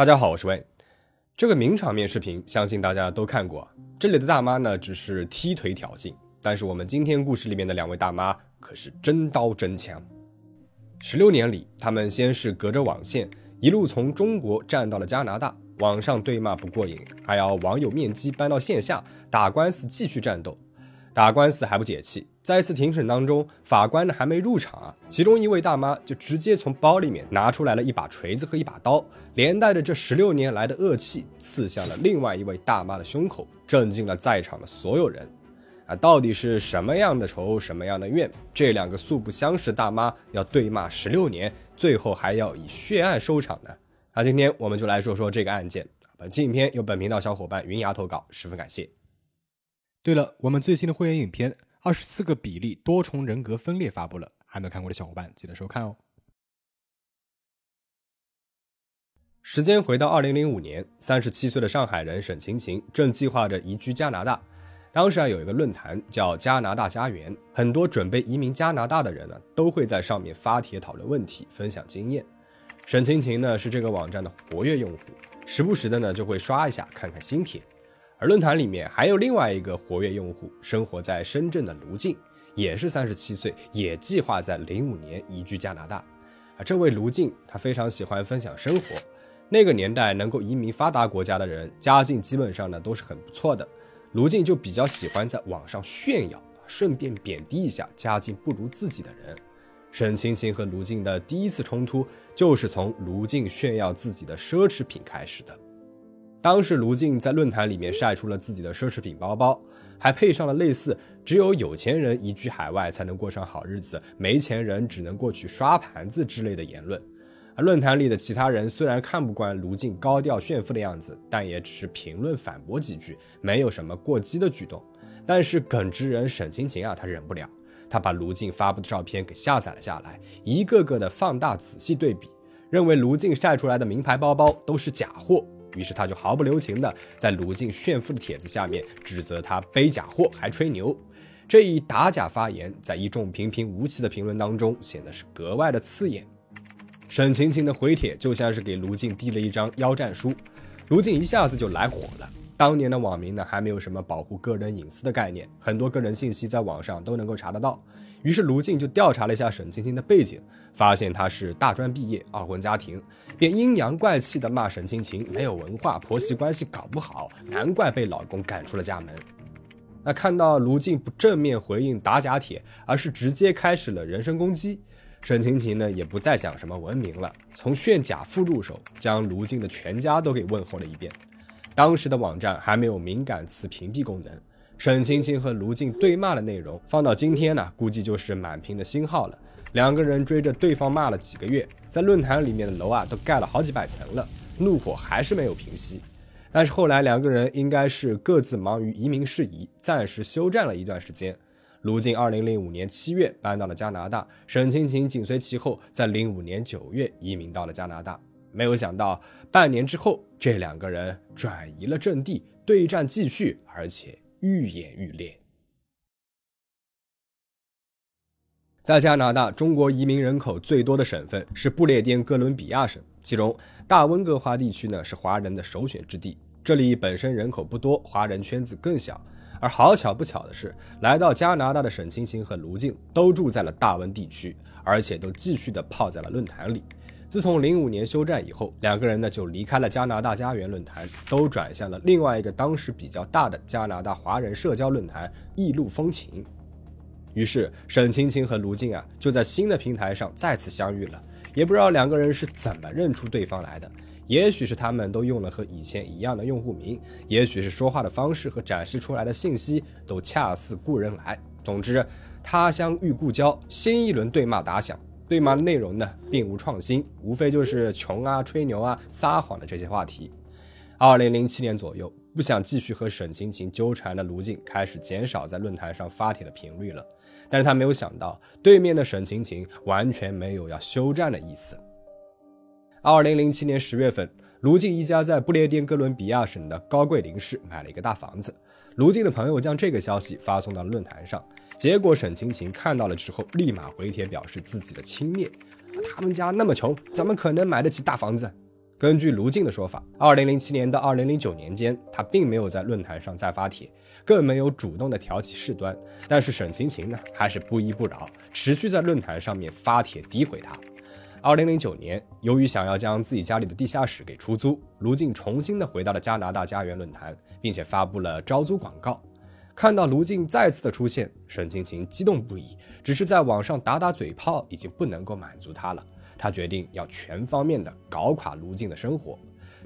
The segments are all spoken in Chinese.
大家好，我是魏。这个名场面视频，相信大家都看过。这里的大妈呢，只是踢腿挑衅，但是我们今天故事里面的两位大妈可是真刀真枪。十六年里，他们先是隔着网线，一路从中国站到了加拿大，网上对骂不过瘾，还要网友面基搬到线下打官司继续战斗。打官司还不解气，在一次庭审当中，法官呢还没入场啊，其中一位大妈就直接从包里面拿出来了一把锤子和一把刀，连带着这十六年来的恶气刺向了另外一位大妈的胸口，震惊了在场的所有人。啊，到底是什么样的仇，什么样的怨？这两个素不相识大妈要对骂十六年，最后还要以血案收场呢？那今天我们就来说说这个案件。本期影片由本频道小伙伴云牙投稿，十分感谢。对了，我们最新的会员影片《二十四个比例多重人格分裂》发布了，还没有看过的小伙伴记得收看哦。时间回到二零零五年，三十七岁的上海人沈晴晴正计划着移居加拿大。当时啊，有一个论坛叫“加拿大家园”，很多准备移民加拿大的人呢，都会在上面发帖讨论问题、分享经验。沈晴晴呢是这个网站的活跃用户，时不时的呢就会刷一下看看新帖。而论坛里面还有另外一个活跃用户，生活在深圳的卢静，也是三十七岁，也计划在零五年移居加拿大。啊，这位卢静，他非常喜欢分享生活。那个年代能够移民发达国家的人，家境基本上呢都是很不错的。卢静就比较喜欢在网上炫耀，顺便贬低一下家境不如自己的人。沈青青和卢静的第一次冲突，就是从卢静炫耀自己的奢侈品开始的。当时卢静在论坛里面晒出了自己的奢侈品包包，还配上了类似“只有有钱人移居海外才能过上好日子，没钱人只能过去刷盘子”之类的言论。而论坛里的其他人虽然看不惯卢静高调炫富的样子，但也只是评论反驳几句，没有什么过激的举动。但是耿直人沈晴晴啊，他忍不了，他把卢静发布的照片给下载了下来，一个个的放大仔细对比，认为卢静晒出来的名牌包包都是假货。于是他就毫不留情的在卢静炫富的帖子下面指责他背假货还吹牛，这一打假发言在一众平平无奇的评论当中显得是格外的刺眼。沈晴晴的回帖就像是给卢静递了一张邀战书，卢静一下子就来火了。当年的网民呢还没有什么保护个人隐私的概念，很多个人信息在网上都能够查得到。于是卢静就调查了一下沈晴晴的背景，发现她是大专毕业，二婚家庭，便阴阳怪气的骂沈晴晴没有文化，婆媳关系搞不好，难怪被老公赶出了家门。那看到卢静不正面回应打假帖，而是直接开始了人身攻击，沈晴晴呢也不再讲什么文明了，从炫假富入手，将卢静的全家都给问候了一遍。当时的网站还没有敏感词屏蔽功能。沈青青和卢静对骂的内容放到今天呢，估计就是满屏的星号了。两个人追着对方骂了几个月，在论坛里面的楼啊都盖了好几百层了，怒火还是没有平息。但是后来两个人应该是各自忙于移民事宜，暂时休战了一段时间。卢静二零零五年七月搬到了加拿大，沈青青紧随其后，在零五年九月移民到了加拿大。没有想到半年之后，这两个人转移了阵地，对战继续，而且。愈演愈烈。在加拿大，中国移民人口最多的省份是不列颠哥伦比亚省，其中大温哥华地区呢是华人的首选之地。这里本身人口不多，华人圈子更小。而好巧不巧的是，来到加拿大的沈清行和卢静都住在了大温地区，而且都继续的泡在了论坛里。自从零五年休战以后，两个人呢就离开了加拿大家园论坛，都转向了另外一个当时比较大的加拿大华人社交论坛异路风情。于是沈青青和卢静啊就在新的平台上再次相遇了。也不知道两个人是怎么认出对方来的，也许是他们都用了和以前一样的用户名，也许是说话的方式和展示出来的信息都恰似故人来。总之，他乡遇故交，新一轮对骂打响。对吗内容呢，并无创新，无非就是穷啊、吹牛啊、撒谎的这些话题。二零零七年左右，不想继续和沈晴晴纠缠的卢静开始减少在论坛上发帖的频率了。但是他没有想到，对面的沈晴晴完全没有要休战的意思。二零零七年十月份，卢静一家在不列颠哥伦比亚省的高贵林市买了一个大房子。卢静的朋友将这个消息发送到了论坛上。结果沈晴晴看到了之后，立马回帖表示自己的轻蔑。他们家那么穷，怎么可能买得起大房子？根据卢静的说法，二零零七年到二零零九年间，他并没有在论坛上再发帖，更没有主动的挑起事端。但是沈晴晴呢，还是不依不饶，持续在论坛上面发帖诋毁他。二零零九年，由于想要将自己家里的地下室给出租，卢静重新的回到了加拿大家园论坛，并且发布了招租广告。看到卢静再次的出现，沈晴晴激动不已，只是在网上打打嘴炮已经不能够满足他了。他决定要全方面的搞垮卢静的生活。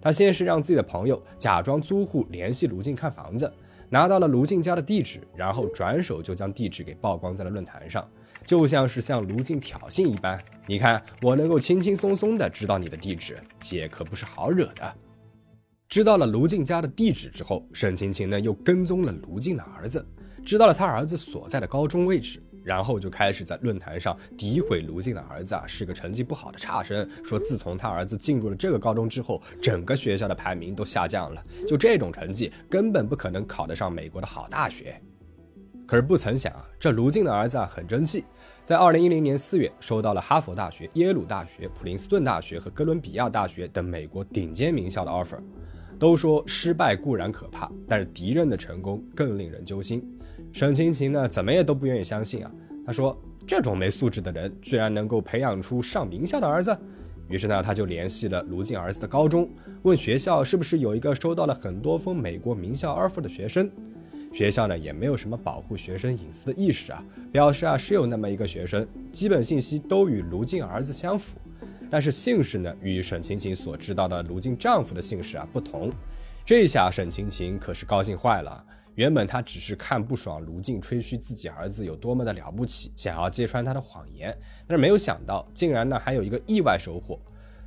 他先是让自己的朋友假装租户联系卢静看房子，拿到了卢静家的地址，然后转手就将地址给曝光在了论坛上，就像是向卢静挑衅一般。你看，我能够轻轻松松的知道你的地址，姐可不是好惹的。知道了卢静家的地址之后，沈晴晴呢又跟踪了卢静的儿子，知道了他儿子所在的高中位置。然后就开始在论坛上诋毁卢静的儿子啊，是个成绩不好的差生。说自从他儿子进入了这个高中之后，整个学校的排名都下降了。就这种成绩，根本不可能考得上美国的好大学。可是不曾想，这卢静的儿子啊很争气，在二零一零年四月收到了哈佛大学、耶鲁大学、普林斯顿大学和哥伦比亚大学等美国顶尖名校的 offer。都说失败固然可怕，但是敌人的成功更令人揪心。沈清琴呢，怎么也都不愿意相信啊。他说：“这种没素质的人，居然能够培养出上名校的儿子。”于是呢，他就联系了卢静儿子的高中，问学校是不是有一个收到了很多封美国名校 offer 的学生。学校呢，也没有什么保护学生隐私的意识啊，表示啊是有那么一个学生，基本信息都与卢静儿子相符，但是姓氏呢，与沈晴晴所知道的卢静丈夫的姓氏啊不同。这下沈晴晴可是高兴坏了。原本她只是看不爽卢静吹嘘自己儿子有多么的了不起，想要揭穿他的谎言，但是没有想到，竟然呢还有一个意外收获。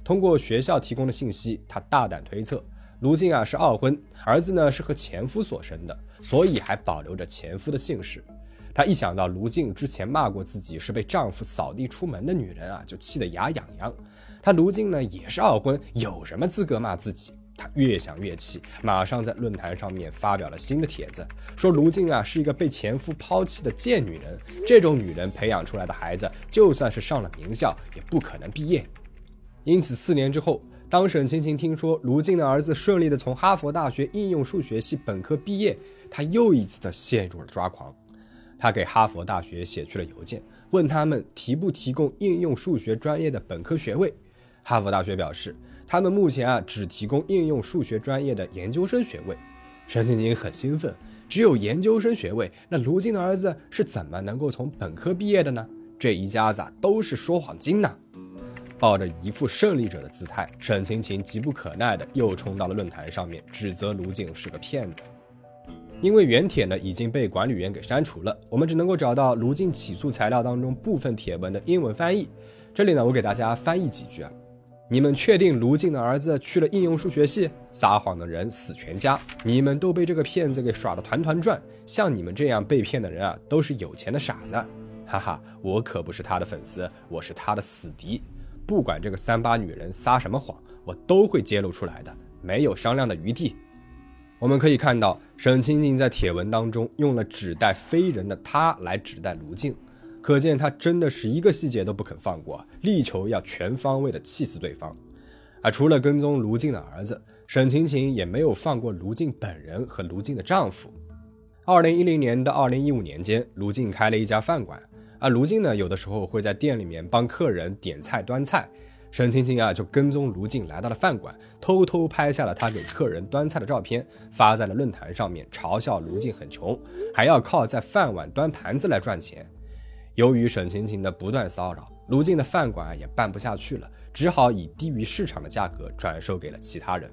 通过学校提供的信息，她大胆推测，卢静啊是二婚，儿子呢是和前夫所生的，所以还保留着前夫的姓氏。她一想到卢静之前骂过自己是被丈夫扫地出门的女人啊，就气得牙痒痒。她卢静呢也是二婚，有什么资格骂自己？她越想越气，马上在论坛上面发表了新的帖子，说卢静啊是一个被前夫抛弃的贱女人，这种女人培养出来的孩子，就算是上了名校，也不可能毕业。因此，四年之后，当沈青青听说卢静的儿子顺利的从哈佛大学应用数学系本科毕业，她又一次的陷入了抓狂。她给哈佛大学写去了邮件，问他们提不提供应用数学专业的本科学位。哈佛大学表示。他们目前啊只提供应用数学专业的研究生学位。沈青青很兴奋，只有研究生学位，那卢静的儿子是怎么能够从本科毕业的呢？这一家子都是说谎精呐！抱着一副胜利者的姿态，沈晴晴急不可耐地又冲到了论坛上面，指责卢静是个骗子。因为原帖呢已经被管理员给删除了，我们只能够找到卢静起诉材料当中部分帖文的英文翻译。这里呢，我给大家翻译几句啊。你们确定卢静的儿子去了应用数学系？撒谎的人死全家！你们都被这个骗子给耍得团团转。像你们这样被骗的人啊，都是有钱的傻子！哈哈，我可不是他的粉丝，我是他的死敌。不管这个三八女人撒什么谎，我都会揭露出来的，没有商量的余地。我们可以看到，沈清静在帖文当中用了指代非人的他来指代卢静。可见他真的是一个细节都不肯放过，力求要全方位的气死对方。而除了跟踪卢静的儿子，沈晴晴也没有放过卢静本人和卢静的丈夫。二零一零年到二零一五年间，卢静开了一家饭馆，而卢静呢，有的时候会在店里面帮客人点菜端菜。沈青青啊，就跟踪卢静来到了饭馆，偷偷拍下了他给客人端菜的照片，发在了论坛上面，嘲笑卢静很穷，还要靠在饭碗端盘子来赚钱。由于沈青青的不断骚扰，卢静的饭馆也办不下去了，只好以低于市场的价格转售给了其他人。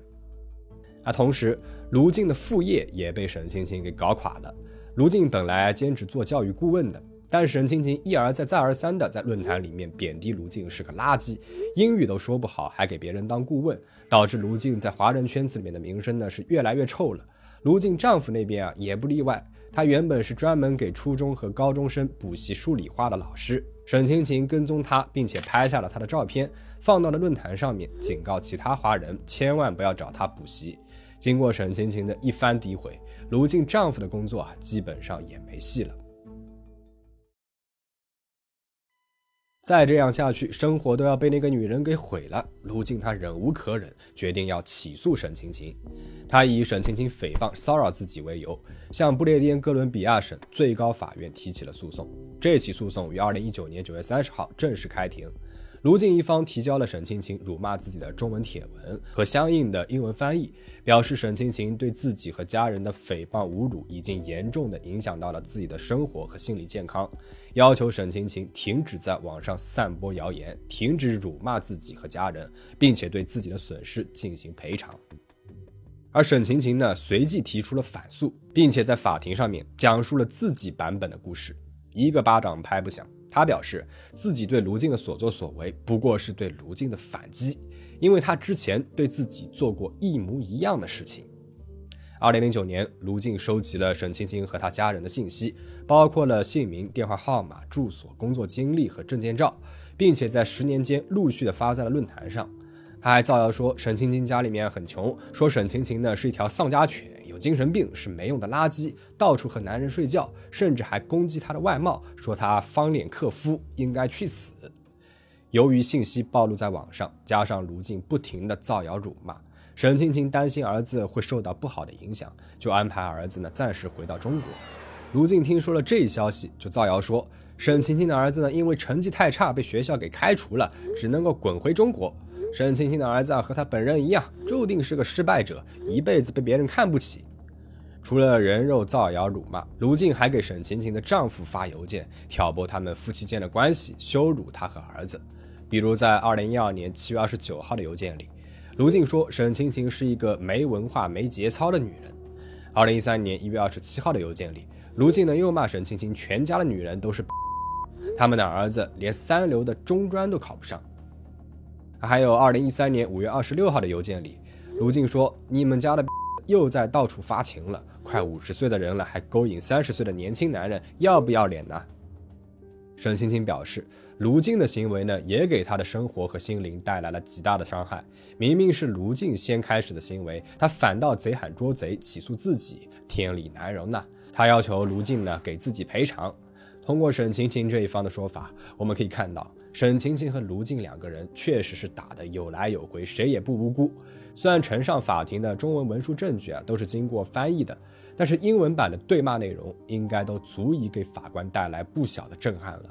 啊同时，卢静的副业也被沈青青给搞垮了。卢静本来兼职做教育顾问的，但沈晴晴一而再、再而三的在论坛里面贬低卢静是个垃圾，英语都说不好，还给别人当顾问，导致卢静在华人圈子里面的名声呢是越来越臭了。卢静丈夫那边啊也不例外。他原本是专门给初中和高中生补习数理化的老师。沈晴晴跟踪他，并且拍下了他的照片，放到了论坛上面，警告其他华人千万不要找他补习。经过沈晴晴的一番诋毁，卢静丈夫的工作啊，基本上也没戏了。再这样下去，生活都要被那个女人给毁了。如今他忍无可忍，决定要起诉沈青青。他以沈青青诽谤、骚扰自己为由，向不列颠哥伦比亚省最高法院提起了诉讼。这起诉讼于二零一九年九月三十号正式开庭。卢静一方提交了沈清清辱骂自己的中文帖文和相应的英文翻译，表示沈清清对自己和家人的诽谤侮辱已经严重的影响到了自己的生活和心理健康，要求沈清清停止在网上散播谣言，停止辱骂自己和家人，并且对自己的损失进行赔偿。而沈晴晴呢，随即提出了反诉，并且在法庭上面讲述了自己版本的故事，一个巴掌拍不响。他表示，自己对卢静的所作所为不过是对卢静的反击，因为他之前对自己做过一模一样的事情。二零零九年，卢静收集了沈青青和他家人的信息，包括了姓名、电话号码、住所、工作经历和证件照，并且在十年间陆续的发在了论坛上。他还造谣说沈青青家里面很穷，说沈青青呢是一条丧家犬。有精神病是没用的垃圾，到处和男人睡觉，甚至还攻击他的外貌，说他方脸克夫，应该去死。由于信息暴露在网上，加上卢静不停的造谣辱骂，沈青青担心儿子会受到不好的影响，就安排儿子呢暂时回到中国。卢静听说了这一消息，就造谣说沈青青的儿子呢因为成绩太差被学校给开除了，只能够滚回中国。沈清清的儿子啊，和他本人一样，注定是个失败者，一辈子被别人看不起。除了人肉造谣辱骂，卢静还给沈晴晴的丈夫发邮件，挑拨他们夫妻间的关系，羞辱他和儿子。比如在二零一二年七月二十九号的邮件里，卢静说沈晴晴是一个没文化、没节操的女人。二零一三年一月二十七号的邮件里，卢静呢又骂沈晴晴全家的女人都是，他们的儿子连三流的中专都考不上。还有二零一三年五月二十六号的邮件里，卢静说：“你们家的 又在到处发情了，快五十岁的人了，还勾引三十岁的年轻男人，要不要脸呢？”沈青青表示，卢静的行为呢，也给他的生活和心灵带来了极大的伤害。明明是卢静先开始的行为，他反倒贼喊捉贼，起诉自己，天理难容呐！他要求卢静呢给自己赔偿。通过沈青青这一方的说法，我们可以看到。沈晴晴和卢静两个人确实是打的有来有回，谁也不无辜。虽然呈上法庭的中文文书证据啊都是经过翻译的，但是英文版的对骂内容应该都足以给法官带来不小的震撼了。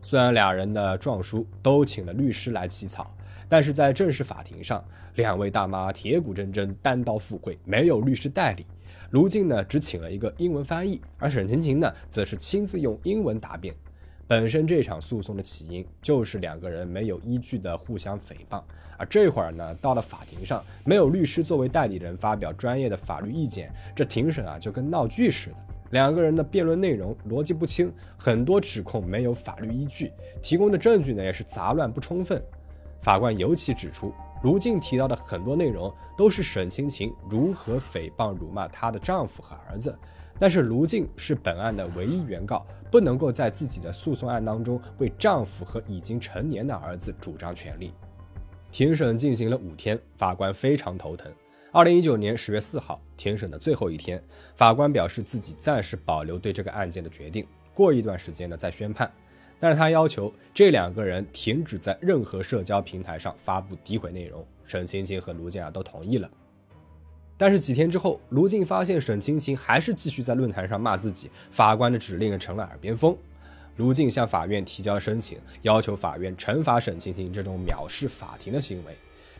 虽然俩人的状书都请了律师来起草，但是在正式法庭上，两位大妈铁骨铮铮，单刀赴会，没有律师代理。卢静呢只请了一个英文翻译，而沈晴晴呢则是亲自用英文答辩。本身这场诉讼的起因就是两个人没有依据的互相诽谤，而这会儿呢，到了法庭上，没有律师作为代理人发表专业的法律意见，这庭审啊就跟闹剧似的。两个人的辩论内容逻辑不清，很多指控没有法律依据，提供的证据呢也是杂乱不充分。法官尤其指出，卢静提到的很多内容都是沈清琴如何诽谤辱骂她的丈夫和儿子。但是卢静是本案的唯一原告，不能够在自己的诉讼案当中为丈夫和已经成年的儿子主张权利。庭审进行了五天，法官非常头疼。二零一九年十月四号，庭审的最后一天，法官表示自己暂时保留对这个案件的决定，过一段时间呢再宣判。但是他要求这两个人停止在任何社交平台上发布诋毁内容。沈青青和卢静啊都同意了。但是几天之后，卢静发现沈清晴还是继续在论坛上骂自己，法官的指令成了耳边风。卢静向法院提交申请，要求法院惩罚沈清晴这种藐视法庭的行为。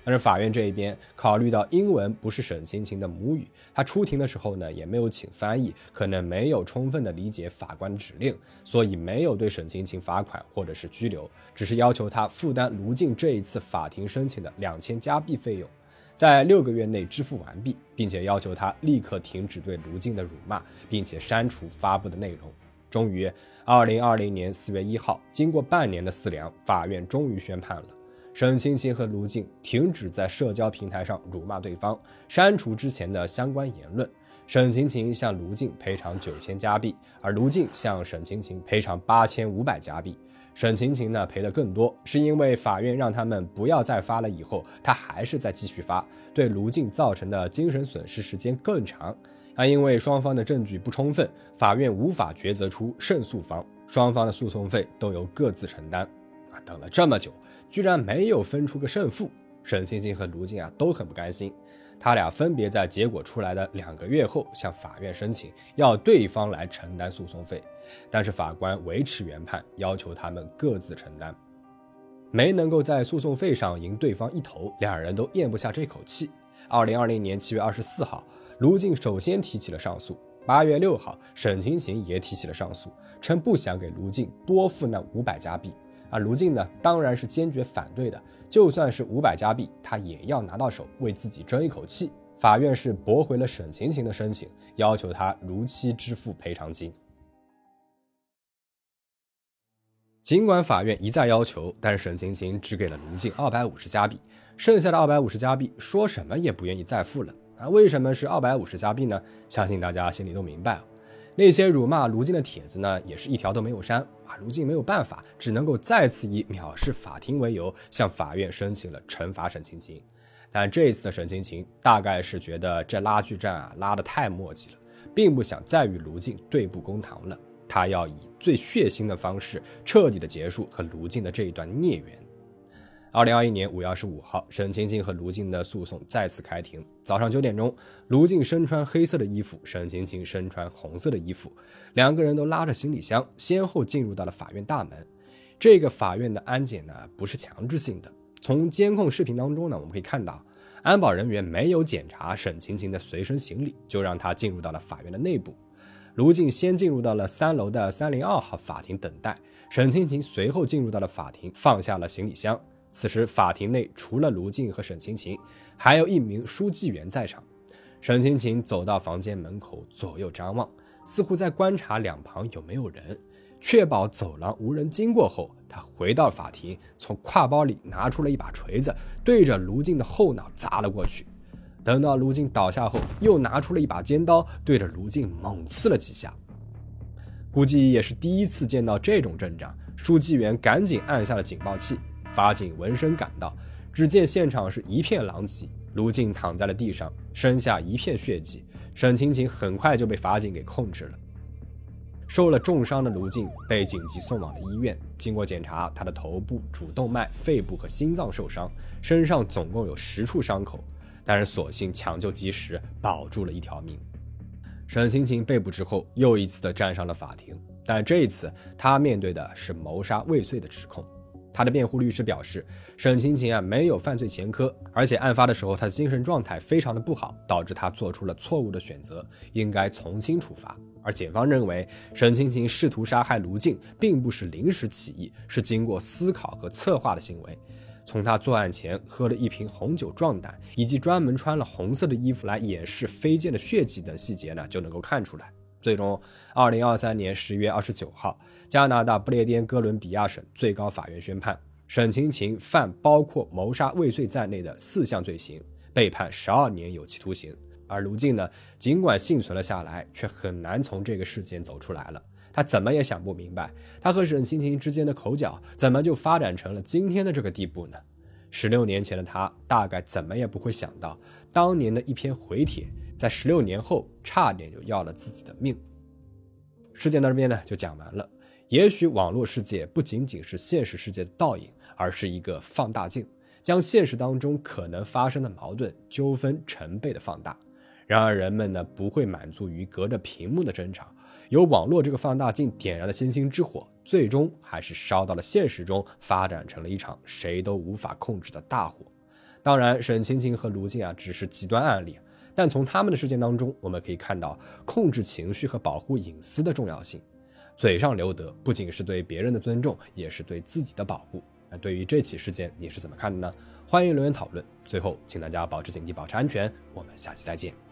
但是法院这一边考虑到英文不是沈清晴的母语，他出庭的时候呢也没有请翻译，可能没有充分的理解法官的指令，所以没有对沈清晴罚款或者是拘留，只是要求他负担卢静这一次法庭申请的两千加币费用。在六个月内支付完毕，并且要求他立刻停止对卢静的辱骂，并且删除发布的内容。终于，二零二零年四月一号，经过半年的思量，法院终于宣判了：沈清清和卢静停止在社交平台上辱骂对方，删除之前的相关言论。沈清清向卢静赔偿九千加币，而卢静向沈清清赔偿八千五百加币。沈晴晴呢赔的更多，是因为法院让他们不要再发了，以后他还是在继续发，对卢静造成的精神损失时间更长。而因为双方的证据不充分，法院无法抉择出胜诉方，双方的诉讼费都由各自承担。啊，等了这么久，居然没有分出个胜负。沈清清和卢静啊都很不甘心，他俩分别在结果出来的两个月后向法院申请，要对方来承担诉讼费，但是法官维持原判，要求他们各自承担。没能够在诉讼费上赢对方一头，两人都咽不下这口气。二零二零年七月二十四号，卢静首先提起了上诉。八月六号，沈晴晴也提起了上诉，称不想给卢静多付那五百加币。而卢静呢，当然是坚决反对的。就算是五百加币，他也要拿到手，为自己争一口气。法院是驳回了沈晴晴的申请，要求他如期支付赔偿金。尽管法院一再要求，但是沈晴晴只给了卢静二百五十加币，剩下的二百五十加币说什么也不愿意再付了。啊，为什么是二百五十加币呢？相信大家心里都明白。那些辱骂卢静的帖子呢，也是一条都没有删。啊，卢静没有办法，只能够再次以藐视法庭为由，向法院申请了惩罚沈晴晴。但这一次的沈晴晴大概是觉得这拉锯战啊拉得太磨叽了，并不想再与卢静对簿公堂了。他要以最血腥的方式，彻底的结束和卢静的这一段孽缘。二零二一年五月二十五号，沈晴晴和卢静的诉讼再次开庭。早上九点钟，卢静身穿黑色的衣服，沈晴晴身穿红色的衣服，两个人都拉着行李箱，先后进入到了法院大门。这个法院的安检呢，不是强制性的。从监控视频当中呢，我们可以看到，安保人员没有检查沈晴晴的随身行李，就让她进入到了法院的内部。卢静先进入到了三楼的三零二号法庭等待，沈晴晴随后进入到了法庭，放下了行李箱。此时，法庭内除了卢静和沈晴晴，还有一名书记员在场。沈晴晴走到房间门口，左右张望，似乎在观察两旁有没有人。确保走廊无人经过后，他回到法庭，从挎包里拿出了一把锤子，对着卢静的后脑砸了过去。等到卢静倒下后，又拿出了一把尖刀，对着卢静猛刺了几下。估计也是第一次见到这种阵仗，书记员赶紧按下了警报器。法警闻声赶到，只见现场是一片狼藉，卢静躺在了地上，身下一片血迹。沈晴晴很快就被法警给控制了。受了重伤的卢静被紧急送往了医院，经过检查，他的头部、主动脉、肺部和心脏受伤，身上总共有十处伤口，但是所幸抢救及时，保住了一条命。沈晴晴被捕之后，又一次的站上了法庭，但这一次他面对的是谋杀未遂的指控。他的辩护律师表示，沈晴晴啊没有犯罪前科，而且案发的时候他的精神状态非常的不好，导致他做出了错误的选择，应该从轻处罚。而检方认为，沈晴晴试图杀害卢静，并不是临时起意，是经过思考和策划的行为。从他作案前喝了一瓶红酒壮胆，以及专门穿了红色的衣服来掩饰飞溅的血迹等细节呢，就能够看出来。最终，二零二三年十月二十九号，加拿大不列颠哥伦比亚省最高法院宣判，沈晴晴犯包括谋杀未遂在内的四项罪行，被判十二年有期徒刑。而卢静呢，尽管幸存了下来，却很难从这个事件走出来了。他怎么也想不明白，他和沈晴晴之间的口角怎么就发展成了今天的这个地步呢？十六年前的他，大概怎么也不会想到，当年的一篇回帖。在十六年后，差点就要了自己的命。事件到这边呢，就讲完了。也许网络世界不仅仅是现实世界的倒影，而是一个放大镜，将现实当中可能发生的矛盾纠纷成倍的放大。然而，人们呢不会满足于隔着屏幕的争吵，由网络这个放大镜点燃的星星之火，最终还是烧到了现实中，发展成了一场谁都无法控制的大火。当然，沈晴晴和卢静啊，只是极端案例。但从他们的事件当中，我们可以看到控制情绪和保护隐私的重要性。嘴上留德，不仅是对别人的尊重，也是对自己的保护。那对于这起事件，你是怎么看的呢？欢迎留言讨论。最后，请大家保持警惕，保持安全。我们下期再见。